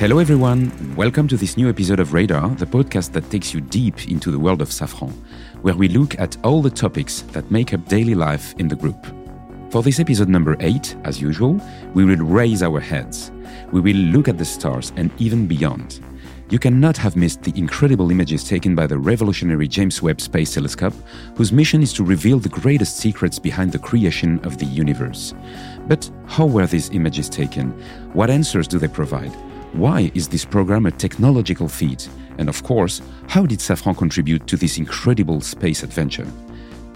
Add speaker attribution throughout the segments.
Speaker 1: Hello, everyone. Welcome to this new episode of Radar, the podcast that takes you deep into the world of Safran, where we look at all the topics that make up daily life in the group. For this episode number eight, as usual, we will raise our heads. We will look at the stars and even beyond. You cannot have missed the incredible images taken by the revolutionary James Webb Space Telescope, whose mission is to reveal the greatest secrets behind the creation of the universe. But how were these images taken? What answers do they provide? Why is this program a technological feat? And of course, how did Safran contribute to this incredible space adventure?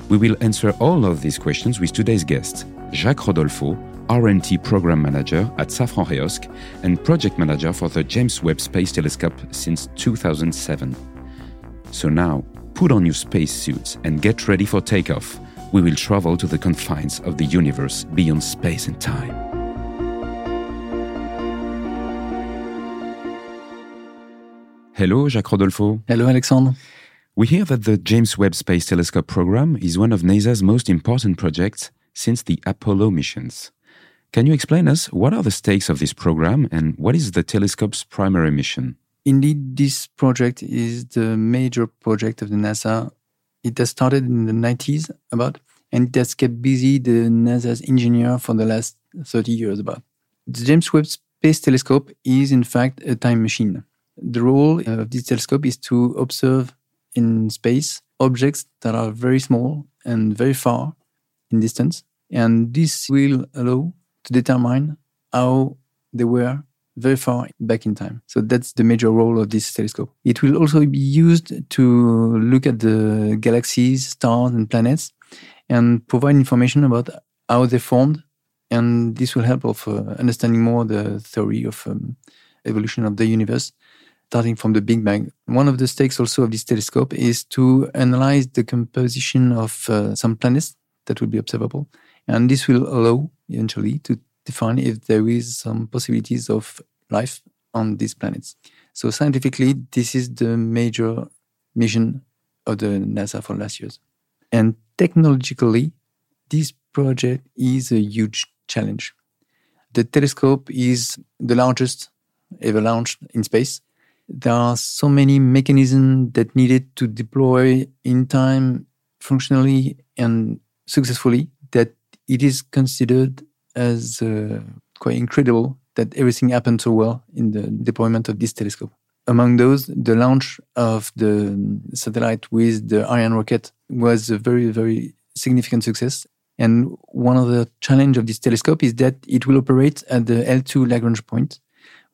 Speaker 1: We will answer all of these questions with today's guest, Jacques Rodolfo, R&T Program Manager at Safran Reosc and Project Manager for the James Webb Space Telescope since 2007. So now, put on your spacesuits and get ready for takeoff. We will travel to the confines of the universe beyond space and time. Hello, Jacques Rodolfo.
Speaker 2: Hello, Alexandre.
Speaker 1: We hear that the James Webb Space Telescope program is one of NASA's most important projects since the Apollo missions. Can you explain us what are the stakes of this program and what is the telescope's primary mission?
Speaker 2: Indeed, this project is the major project of the NASA. It has started in the 90s about, and it has kept busy the NASA's engineer for the last 30 years about. The James Webb Space Telescope is in fact a time machine. The role of this telescope is to observe in space objects that are very small and very far in distance. And this will allow to determine how they were very far back in time. So that's the major role of this telescope. It will also be used to look at the galaxies, stars, and planets and provide information about how they formed. And this will help of uh, understanding more the theory of um, evolution of the universe starting from the Big Bang. One of the stakes also of this telescope is to analyze the composition of uh, some planets that will be observable. And this will allow eventually to define if there is some possibilities of life on these planets. So scientifically, this is the major mission of the NASA for last years. And technologically, this project is a huge challenge. The telescope is the largest ever launched in space there are so many mechanisms that needed to deploy in time functionally and successfully that it is considered as uh, quite incredible that everything happened so well in the deployment of this telescope. Among those, the launch of the satellite with the Ariane rocket was a very, very significant success. And one of the challenge of this telescope is that it will operate at the L2 Lagrange point,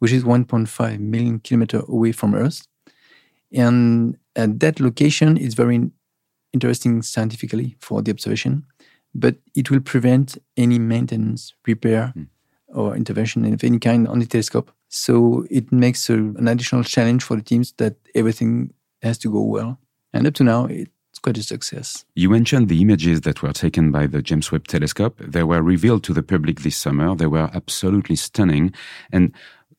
Speaker 2: which is 1.5 million kilometers away from Earth. And at that location is very interesting scientifically for the observation, but it will prevent any maintenance, repair, mm. or intervention of any kind on the telescope. So it makes a, an additional challenge for the teams that everything has to go well. And up to now, it's quite a success.
Speaker 1: You mentioned the images that were taken by the James Webb Telescope. They were revealed to the public this summer. They were absolutely stunning. And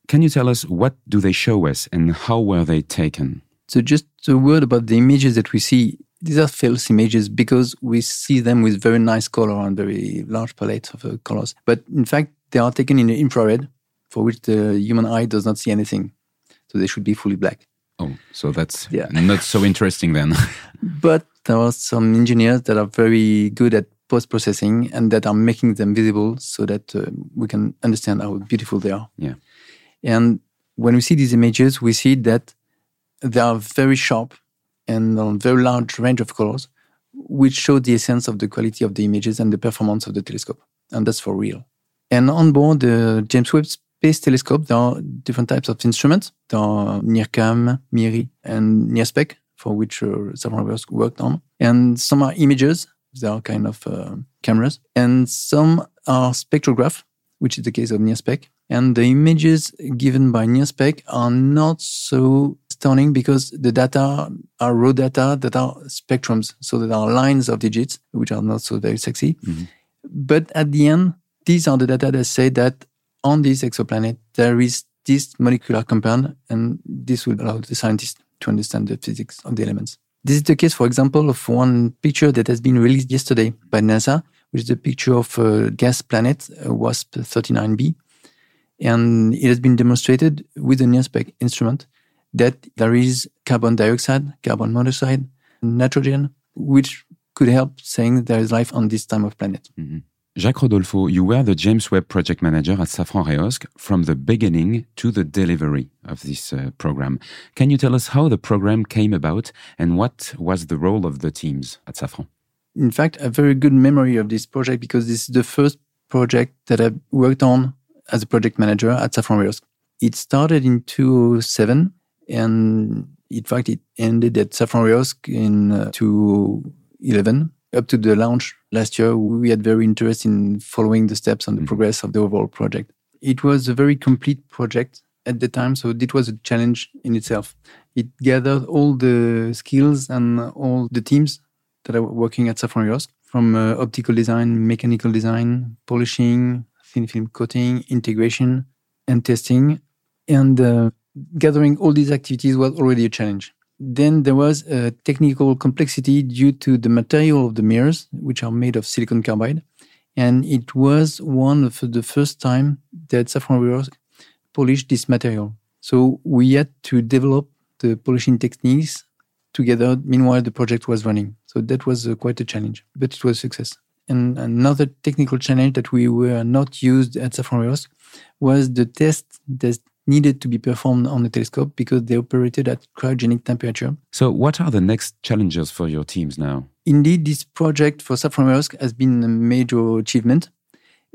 Speaker 1: can you tell us what do they show us and how were they taken?
Speaker 2: So just a word about the images that we see. These are false images because we see them with very nice color and very large palette of uh, colors. But in fact, they are taken in the infrared, for which the human eye does not see anything. So they should be fully black.
Speaker 1: Oh, so that's yeah. not so interesting then.
Speaker 2: but there are some engineers that are very good at post processing and that are making them visible so that uh, we can understand how beautiful they are.
Speaker 1: Yeah.
Speaker 2: And when we see these images, we see that they are very sharp and on very large range of colors, which show the essence of the quality of the images and the performance of the telescope. And that's for real. And on board the James Webb Space Telescope, there are different types of instruments. There are NIRCam, MIRI, and NIRSPEC, for which uh, several of us worked on. And some are images. They are kind of uh, cameras. And some are spectrograph, which is the case of NIRSPEC. And the images given by NIRSPEC are not so stunning because the data are raw data that are spectrums. So there are lines of digits, which are not so very sexy. Mm-hmm. But at the end, these are the data that say that on this exoplanet, there is this molecular compound, and this will allow the scientists to understand the physics of the elements. This is the case, for example, of one picture that has been released yesterday by NASA, which is a picture of a gas planet, WASP 39b, And it has been demonstrated with the NIRSPEC instrument that there is carbon dioxide, carbon monoxide, nitrogen, which could help saying there is life on this time of planet.
Speaker 1: Mm-hmm. Jacques Rodolfo, you were the James Webb project manager at Safran Reosc from the beginning to the delivery of this uh, program. Can you tell us how the program came about and what was the role of the teams at Safran?
Speaker 2: In fact, a very good memory of this project because this is the first project that I worked on as a project manager at Safran Reosc. It started in 2007 and in fact it ended at Safran Reosc in uh, 2011 up to the launch last year, we had very interest in following the steps and the mm-hmm. progress of the overall project. It was a very complete project at the time, so it was a challenge in itself. It gathered all the skills and all the teams that are working at Safran from uh, optical design, mechanical design, polishing, thin film coating, integration, and testing. And uh, gathering all these activities was already a challenge. Then there was a technical complexity due to the material of the mirrors, which are made of silicon carbide. And it was one of the first time that Safran polished this material. So we had to develop the polishing techniques together. Meanwhile, the project was running. So that was uh, quite a challenge, but it was a success. And another technical challenge that we were not used at Safran was the test that needed to be performed on the telescope because they operated at cryogenic temperature.
Speaker 1: So, what are the next challenges for your teams now?
Speaker 2: Indeed, this project for Safran has been a major achievement,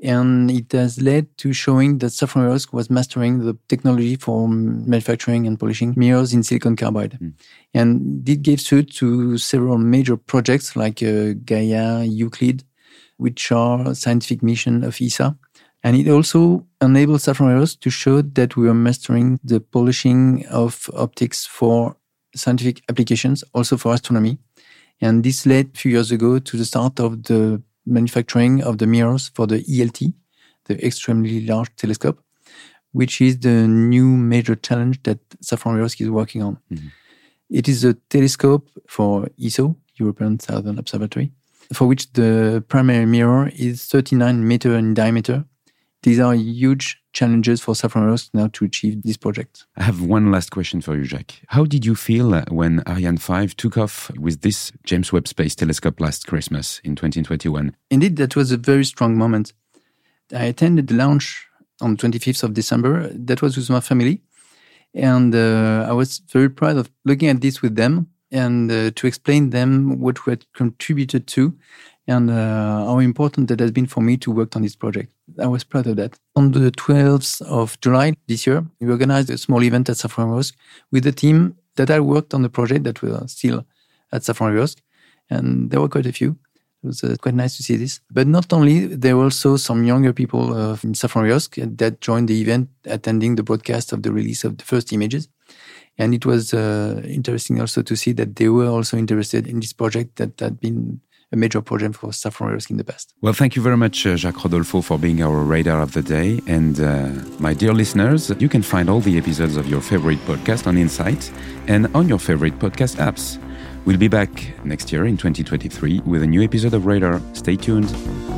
Speaker 2: and it has led to showing that Safran was mastering the technology for manufacturing and polishing mirrors in silicon carbide. Mm. And it gave suit to several major projects like uh, Gaia, Euclid, which are scientific mission of ESA and it also enabled Safran to show that we were mastering the polishing of optics for scientific applications, also for astronomy. And this led a few years ago to the start of the manufacturing of the mirrors for the ELT, the Extremely Large Telescope, which is the new major challenge that Safran is working on. Mm-hmm. It is a telescope for ESO, European Southern Observatory, for which the primary mirror is 39 meter in diameter these are huge challenges for Reosc now to achieve this project.
Speaker 1: I have one last question for you, Jacques. How did you feel when Ariane 5 took off with this James Webb Space Telescope last Christmas in 2021?
Speaker 2: Indeed, that was a very strong moment. I attended the launch on the 25th of December. That was with my family. And uh, I was very proud of looking at this with them and uh, to explain them what we had contributed to and uh, how important that has been for me to work on this project. I was proud of that. On the 12th of July this year, we organized a small event at Reosc with the team that I worked on the project that were still at Reosc, and there were quite a few. It was uh, quite nice to see this. But not only, there were also some younger people uh, in Safran Reosc that joined the event, attending the broadcast of the release of the first images. And it was uh, interesting also to see that they were also interested in this project that had been a major project for Safran Reosc in the past.
Speaker 1: Well, thank you very much, uh, Jacques Rodolfo, for being our radar of the day. And uh, my dear listeners, you can find all the episodes of your favorite podcast on Insight and on your favorite podcast apps. We'll be back next year in 2023 with a new episode of Radar. Stay tuned.